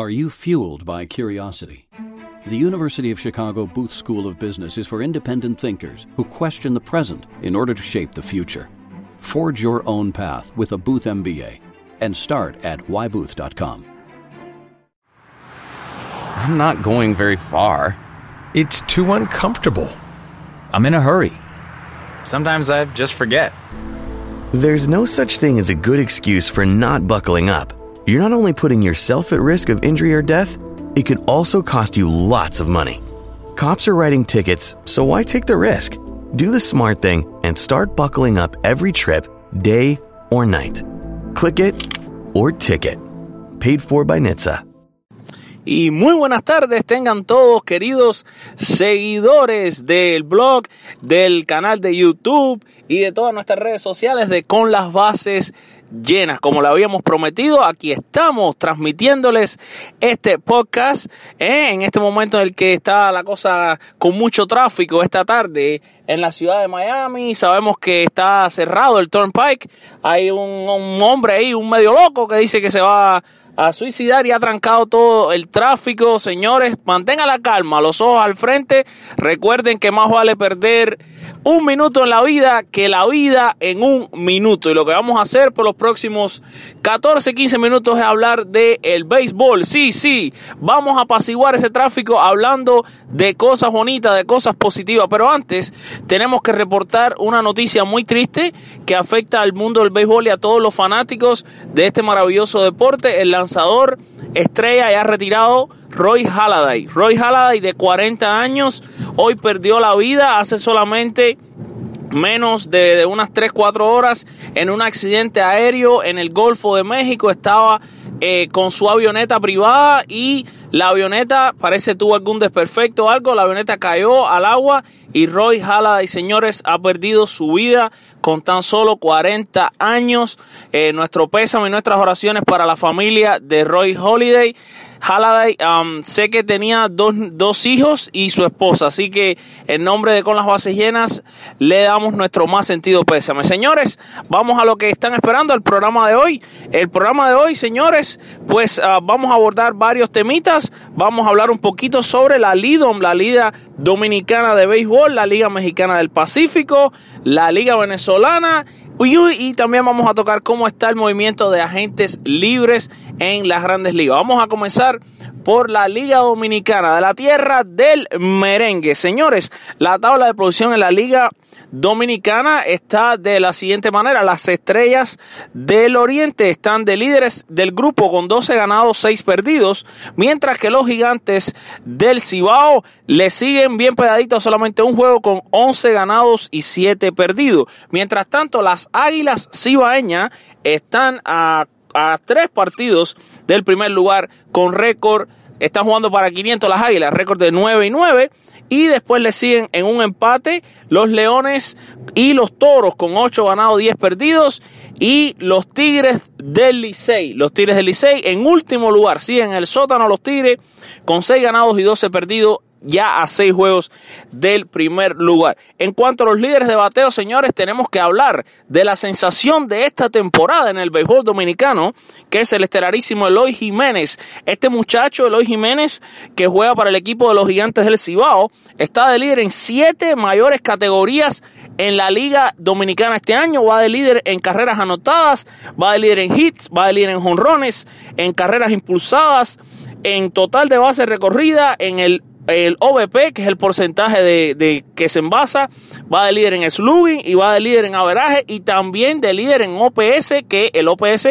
Are you fueled by curiosity? The University of Chicago Booth School of Business is for independent thinkers who question the present in order to shape the future. Forge your own path with a Booth MBA and start at whybooth.com. I'm not going very far. It's too uncomfortable. I'm in a hurry. Sometimes I just forget. There's no such thing as a good excuse for not buckling up. You're not only putting yourself at risk of injury or death, it could also cost you lots of money. Cops are writing tickets, so why take the risk? Do the smart thing and start buckling up every trip, day or night. Click it or ticket. Paid for by NHTSA. Y muy buenas tardes tengan todos queridos seguidores del blog, del canal de YouTube y de todas nuestras redes sociales de Con las Bases Llenas. Como lo habíamos prometido, aquí estamos transmitiéndoles este podcast ¿eh? en este momento en el que está la cosa con mucho tráfico esta tarde en la ciudad de Miami. Sabemos que está cerrado el Turnpike. Hay un, un hombre ahí, un medio loco, que dice que se va a suicidar y ha trancado todo el tráfico. Señores, mantengan la calma, los ojos al frente. Recuerden que más vale perder un minuto en la vida que la vida en un minuto. Y lo que vamos a hacer por los próximos 14, 15 minutos es hablar de el béisbol. Sí, sí, vamos a apaciguar ese tráfico hablando de cosas bonitas, de cosas positivas. Pero antes tenemos que reportar una noticia muy triste que afecta al mundo del béisbol y a todos los fanáticos de este maravilloso deporte. El lanzador estrella ya retirado Roy Halladay. Roy Halladay de 40 años hoy perdió la vida hace solamente menos de, unas 3-4 horas en un accidente aéreo en el Golfo de México. Estaba eh, con su avioneta privada y la avioneta parece tuvo algún desperfecto o algo. La avioneta cayó al agua y Roy Halladay, señores, ha perdido su vida con tan solo 40 años. Eh, nuestro pésame y nuestras oraciones para la familia de Roy Holiday. Halladay, um, sé que tenía dos, dos, hijos y su esposa, así que en nombre de Con las Bases Llenas le damos nuestro más sentido pésame. Señores, vamos a lo que están esperando, el programa de hoy. El programa de hoy, señores, pues uh, vamos a abordar varios temitas. Vamos a hablar un poquito sobre la LIDOM, la Liga Dominicana de Béisbol, la Liga Mexicana del Pacífico, la Liga Venezolana y también vamos a tocar cómo está el movimiento de agentes libres en las grandes ligas. Vamos a comenzar por la Liga Dominicana de la Tierra del Merengue. Señores, la tabla de producción en la Liga Dominicana está de la siguiente manera. Las estrellas del Oriente están de líderes del grupo con 12 ganados, 6 perdidos, mientras que los gigantes del Cibao le siguen bien pedaditos solamente un juego con 11 ganados y 7 perdidos. Mientras tanto, las Águilas Cibaeñas están a, a tres partidos del primer lugar con récord. Están jugando para 500 las Águilas, récord de 9 y 9. Y después le siguen en un empate los Leones y los Toros con 8 ganados, 10 perdidos. Y los Tigres del Licey. Los Tigres del Licey en último lugar. Siguen en el sótano los Tigres con 6 ganados y 12 perdidos ya a seis juegos del primer lugar. En cuanto a los líderes de bateo, señores, tenemos que hablar de la sensación de esta temporada en el béisbol dominicano, que es el estelarísimo Eloy Jiménez. Este muchacho, Eloy Jiménez, que juega para el equipo de los gigantes del Cibao, está de líder en siete mayores categorías en la Liga Dominicana este año. Va de líder en carreras anotadas, va de líder en hits, va de líder en jonrones, en carreras impulsadas, en total de base recorrida, en el el OVP, que es el porcentaje de, de, que se envasa, va de líder en slugging y va de líder en averaje y también de líder en OPS, que el OPS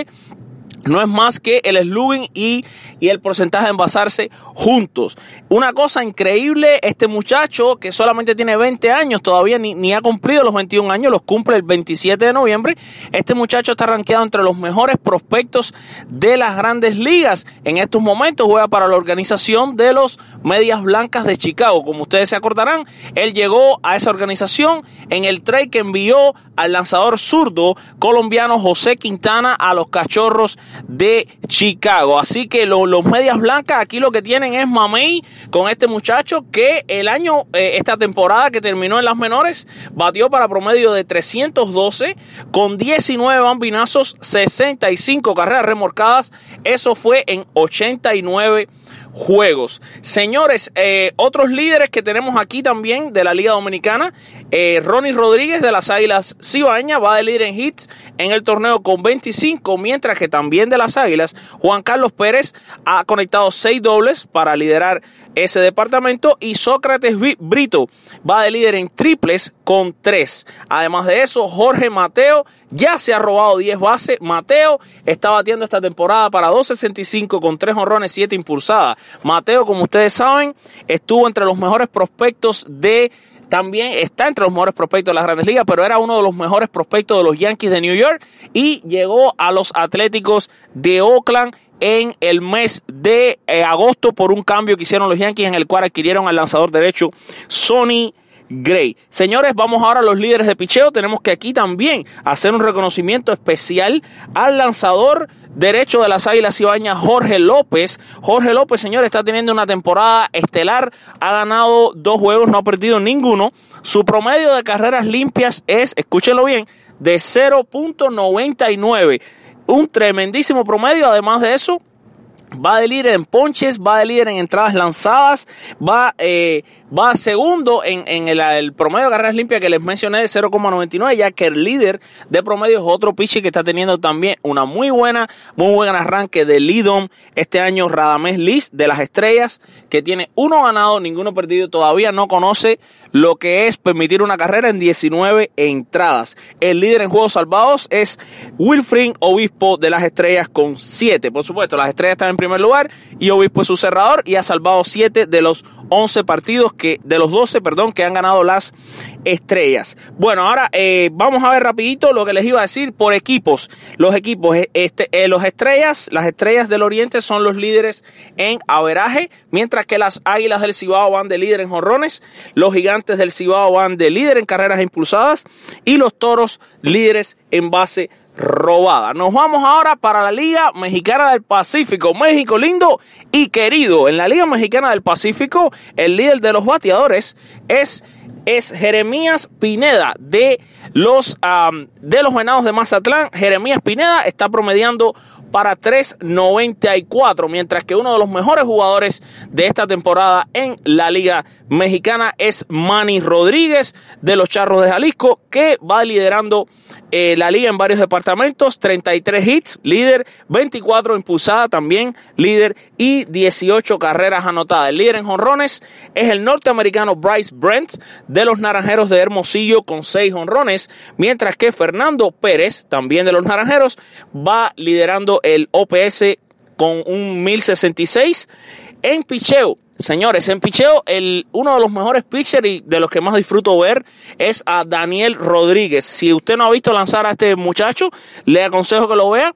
no es más que el slugging y, y, el porcentaje de envasarse juntos. Una cosa increíble, este muchacho que solamente tiene 20 años, todavía ni, ni, ha cumplido los 21 años, los cumple el 27 de noviembre. Este muchacho está rankeado entre los mejores prospectos de las grandes ligas. En estos momentos juega para la organización de los Medias Blancas de Chicago. Como ustedes se acordarán, él llegó a esa organización en el trade que envió al lanzador zurdo colombiano José Quintana a los Cachorros de Chicago. Así que los medias blancas aquí lo que tienen es mamey con este muchacho que el año, eh, esta temporada que terminó en las menores, batió para promedio de 312 con 19 bambinazos, 65 carreras remorcadas. Eso fue en 89 juegos. Señores, eh, otros líderes que tenemos aquí también de la Liga Dominicana, eh, Ronnie Rodríguez de las Águilas Cibaña va de líder en hits en el torneo con 25, mientras que también de las Águilas, Juan Carlos Pérez ha conectado 6 dobles para liderar ese departamento y Sócrates Brito va de líder en triples con 3. Además de eso, Jorge Mateo ya se ha robado 10 bases. Mateo está batiendo esta temporada para 2.65 con 3 honrones, 7 impulsadas. Mateo, como ustedes saben, estuvo entre los mejores prospectos de también está entre los mejores prospectos de las grandes ligas, pero era uno de los mejores prospectos de los Yankees de New York y llegó a los Atléticos de Oakland en el mes de eh, agosto por un cambio que hicieron los Yankees en el cual adquirieron al lanzador derecho Sonny Gray. Señores, vamos ahora a los líderes de picheo. Tenemos que aquí también hacer un reconocimiento especial al lanzador derecho de las Águilas Ibañas, Jorge López. Jorge López, señores, está teniendo una temporada estelar. Ha ganado dos juegos, no ha perdido ninguno. Su promedio de carreras limpias es, escúchenlo bien, de 0.99 un tremendísimo promedio. Además de eso, va de líder en ponches, va de líder en entradas lanzadas, va, eh, va segundo en, en el, promedio de carreras limpias que les mencioné de 0,99, ya que el líder de promedio es otro pitcher que está teniendo también una muy buena, muy buen arranque de Lidom este año, Radamés Liz de las Estrellas, que tiene uno ganado, ninguno perdido, todavía no conoce lo que es permitir una carrera en 19 entradas. El líder en juegos salvados es Wilfrid Obispo de las Estrellas con 7. Por supuesto, las Estrellas están en primer lugar y Obispo es su cerrador y ha salvado 7 de los 11 partidos que de los 12, perdón, que han ganado las estrellas. Bueno, ahora eh, vamos a ver rapidito lo que les iba a decir por equipos. Los equipos, eh, este, eh, los estrellas, las estrellas del Oriente son los líderes en averaje, mientras que las águilas del Cibao van de líder en jorrones, los gigantes del Cibao van de líder en carreras impulsadas y los toros líderes en base robada. Nos vamos ahora para la Liga Mexicana del Pacífico. México lindo y querido. En la Liga Mexicana del Pacífico, el líder de los bateadores es, es Jeremías Pineda de los, de los Venados de Mazatlán. Jeremías Pineda está promediando para 3.94, mientras que uno de los mejores jugadores de esta temporada en la Liga Mexicana es Manny Rodríguez de los Charros de Jalisco, que va liderando eh, la liga en varios departamentos, 33 hits, líder, 24 impulsada también, líder y 18 carreras anotadas. El líder en jonrones es el norteamericano Bryce Brent de los Naranjeros de Hermosillo con 6 jonrones, mientras que Fernando Pérez, también de los Naranjeros, va liderando el OPS con un 1066 en picheo. Señores, en picheo, el, uno de los mejores pitchers y de los que más disfruto ver es a Daniel Rodríguez. Si usted no ha visto lanzar a este muchacho, le aconsejo que lo vea.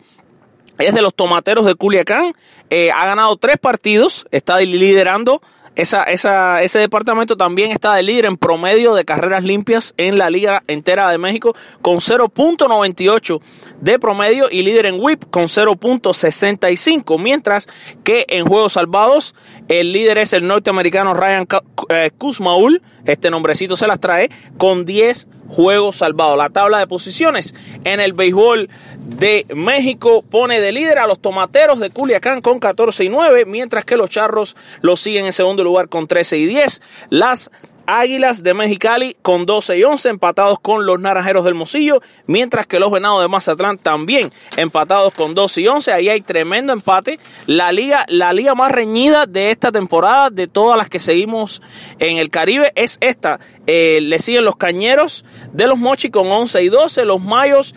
Es de los tomateros de Culiacán. Eh, ha ganado tres partidos, está liderando esa, esa, ese departamento también está de líder en promedio de carreras limpias en la liga entera de México con 0.98 de promedio y líder en whip con 0.65, mientras que en juegos salvados el líder es el norteamericano Ryan eh, Kuzmaul, este nombrecito se las trae, con 10 juegos salvados. La tabla de posiciones en el béisbol de México pone de líder a los tomateros de Culiacán con 14 y 9, mientras que los charros los siguen en segundo lugar con 13 y 10. Las Águilas de Mexicali con 12 y 11 empatados con los Naranjeros del Mocillo, mientras que los Venados de Mazatlán también empatados con 12 y 11. Ahí hay tremendo empate. La liga, la liga más reñida de esta temporada, de todas las que seguimos en el Caribe, es esta. Eh, le siguen los Cañeros de los Mochi con 11 y 12, los Mayos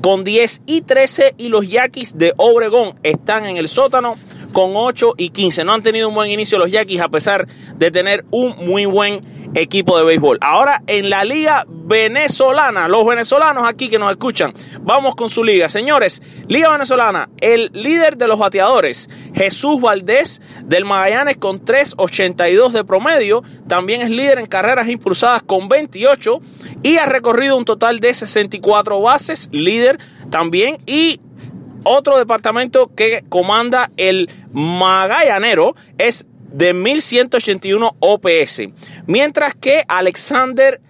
con 10 y 13 y los Yaquis de Obregón están en el sótano con 8 y 15. No han tenido un buen inicio los Yaquis a pesar de tener un muy buen equipo de béisbol. Ahora en la liga venezolana, los venezolanos aquí que nos escuchan, vamos con su liga. Señores, liga venezolana, el líder de los bateadores, Jesús Valdés del Magallanes con 3.82 de promedio, también es líder en carreras impulsadas con 28 y ha recorrido un total de 64 bases, líder también y otro departamento que comanda el Magallanero es de 1181 OPS. Mientras que Alexander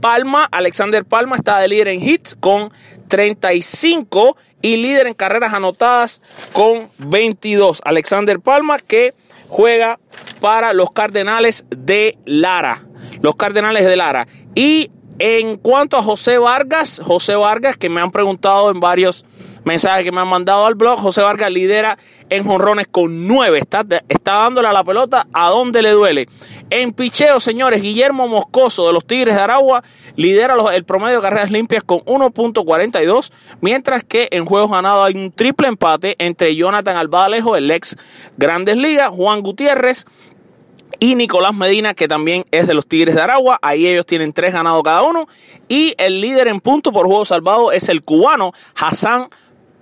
Palma, Alexander Palma está de líder en hits con 35 y líder en carreras anotadas con 22. Alexander Palma que juega para los Cardenales de Lara. Los Cardenales de Lara. Y en cuanto a José Vargas, José Vargas que me han preguntado en varios mensajes que me han mandado al blog, José Vargas lidera en jonrones con 9. Está, está dándole a la pelota a donde le duele. En picheo, señores, Guillermo Moscoso de los Tigres de Aragua lidera el promedio de carreras limpias con 1.42, mientras que en juegos ganados hay un triple empate entre Jonathan Albalejo, el ex Grandes Ligas, Juan Gutiérrez y Nicolás Medina, que también es de los Tigres de Aragua. Ahí ellos tienen tres ganados cada uno. Y el líder en punto por juego salvado es el cubano Hassan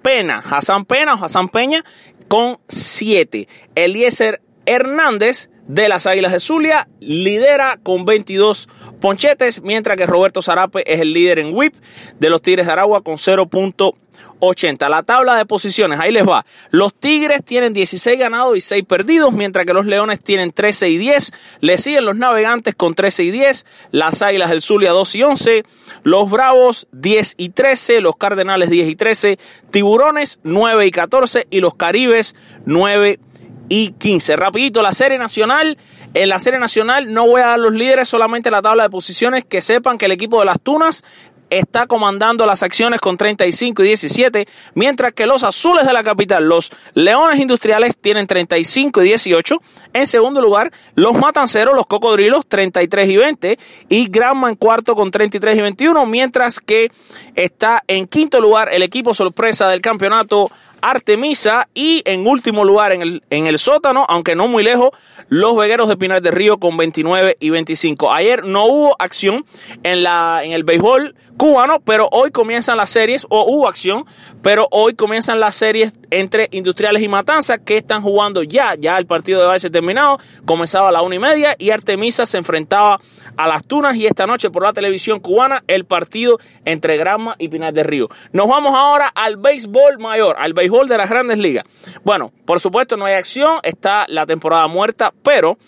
Pena. Hassan Pena o Hassan Peña con siete. Eliezer Hernández de las Águilas de Zulia lidera con 22 ponchetes, mientras que Roberto Zarape es el líder en whip de los Tigres de Aragua con 0.80. La tabla de posiciones, ahí les va. Los Tigres tienen 16 ganados y 6 perdidos, mientras que los Leones tienen 13 y 10. Le siguen los Navegantes con 13 y 10, las Águilas del Zulia 2 y 11, los Bravos 10 y 13, los Cardenales 10 y 13, Tiburones 9 y 14 y los Caribes 9 y 15. Rapidito, la serie nacional. En la serie nacional no voy a dar los líderes, solamente la tabla de posiciones. Que sepan que el equipo de las Tunas está comandando las acciones con 35 y 17, mientras que los azules de la capital, los leones industriales, tienen 35 y 18. En segundo lugar, los matanceros, los cocodrilos, 33 y 20, y Granma en cuarto con 33 y 21, mientras que está en quinto lugar el equipo sorpresa del campeonato. Artemisa y en último lugar en el, en el sótano, aunque no muy lejos, los Vegueros de Pinar del Río con 29 y 25. Ayer no hubo acción en, la, en el béisbol cubano, pero hoy comienzan las series, o hubo acción, pero hoy comienzan las series entre Industriales y Matanzas que están jugando ya, ya el partido de base terminado, comenzaba a la una y media y Artemisa se enfrentaba a las Tunas y esta noche por la televisión cubana el partido entre Granma y Pinar del Río. Nos vamos ahora al béisbol mayor, al béisbol de las grandes ligas. Bueno, por supuesto no hay acción, está la temporada muerta, pero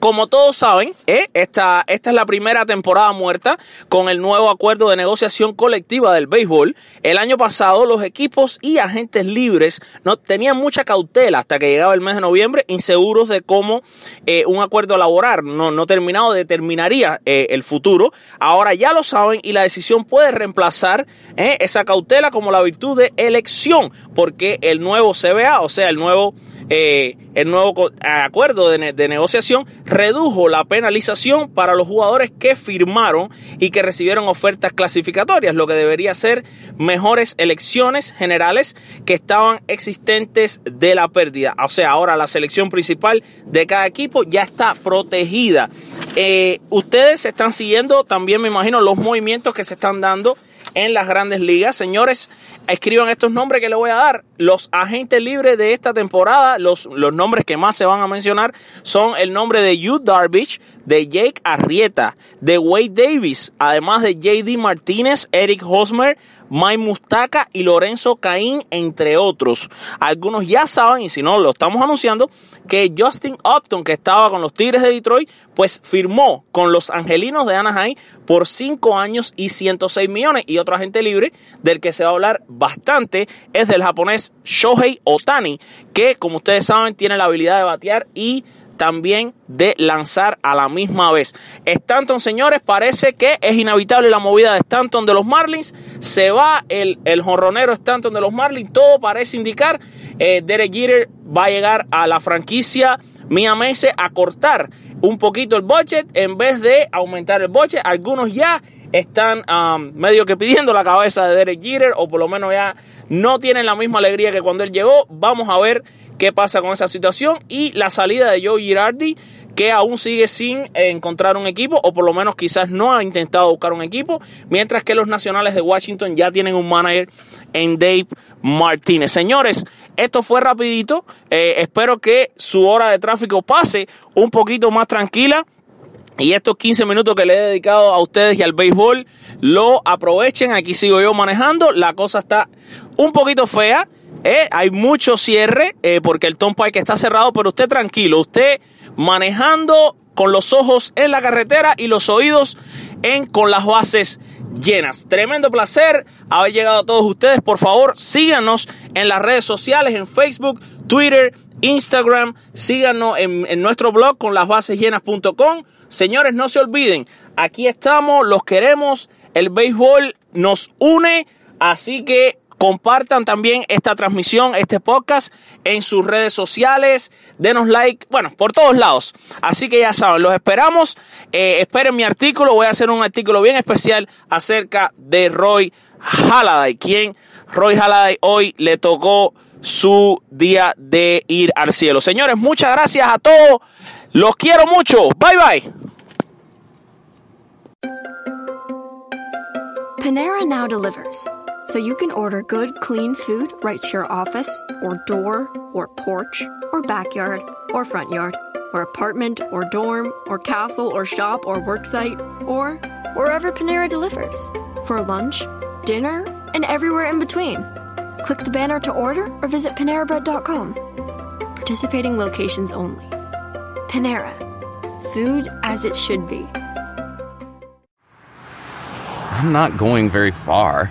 como todos saben, ¿eh? esta, esta es la primera temporada muerta con el nuevo acuerdo de negociación colectiva del béisbol. El año pasado los equipos y agentes libres no tenían mucha cautela hasta que llegaba el mes de noviembre, inseguros de cómo eh, un acuerdo laboral no, no terminado determinaría eh, el futuro. Ahora ya lo saben y la decisión puede reemplazar esa cautela como la virtud de elección, porque el nuevo CBA, o sea, el nuevo eh, el nuevo acuerdo de, negociación redujo la penalización para los jugadores que firmaron y que recibieron ofertas clasificatorias, lo que debería ser mejores elecciones generales que estaban existentes de la pérdida. O sea, ahora la selección principal de cada equipo ya está protegida. Eh, ustedes están siguiendo también, me imagino, los movimientos que se están dando en las grandes ligas. Señores, escriban estos nombres que les voy a dar. Los agentes libres de esta temporada, los, los nombres que más se van a mencionar son el nombre de Yu Darvish, de Jake Arrieta, de Wade Davis, además de JD Martínez, Eric Hosmer, Mike Mustaka y Lorenzo Caín, entre otros. Algunos ya saben, y si no lo estamos anunciando, que Justin Upton, que estaba con los Tigres de Detroit, pues firmó con los Angelinos de Anaheim por 5 años y 106 millones. Y otro agente libre del que se va a hablar bastante es del japonés Shohei Otani, que como ustedes saben tiene la habilidad de batear y también de lanzar a la misma vez. Stanton, señores, parece que es inevitable la movida de Stanton de los Marlins. Se va el, el jonronero Stanton de los Marlins. Todo parece indicar. Eh, Derek Jeter va a llegar a la franquicia Miamese a cortar un poquito el budget en vez de aumentar el budget. Algunos ya están medio que pidiendo la cabeza de Derek Jeter o por lo menos ya no tienen la misma alegría que cuando él llegó. Vamos a ver qué pasa con esa situación y la salida de Joe Girardi que aún sigue sin encontrar un equipo o por lo menos quizás no ha intentado buscar un equipo, mientras que los nacionales de Washington ya tienen un manager en Dave Martínez. Señores, esto fue rapidito, eh, espero que su hora de tráfico pase un poquito más tranquila. Y estos 15 minutos que le he dedicado a ustedes y al béisbol, lo aprovechen. Aquí sigo yo manejando. La cosa está un poquito fea. Eh, hay mucho cierre eh, porque el Tom Pike está cerrado, pero usted tranquilo, usted manejando con los ojos en la carretera y los oídos en con las bases llenas. Tremendo placer haber llegado a todos ustedes. Por favor, síganos en las redes sociales, en Facebook, Twitter, Instagram. Síganos en, en nuestro blog con las bases llenas.com. Señores, no se olviden, aquí estamos, los queremos, el béisbol nos une, así que compartan también esta transmisión, este podcast en sus redes sociales, denos like, bueno, por todos lados. Así que ya saben, los esperamos, eh, esperen mi artículo, voy a hacer un artículo bien especial acerca de Roy Halladay, quien Roy Halladay hoy le tocó su día de ir al cielo. Señores, muchas gracias a todos. Los quiero mucho. Bye bye. Panera now delivers, so you can order good, clean food right to your office, or door, or porch, or backyard, or front yard, or apartment, or dorm, or castle, or shop, or worksite, or wherever Panera delivers. For lunch, dinner, and everywhere in between. Click the banner to order or visit PaneraBread.com. Participating locations only. Panera. Food as it should be. I'm not going very far.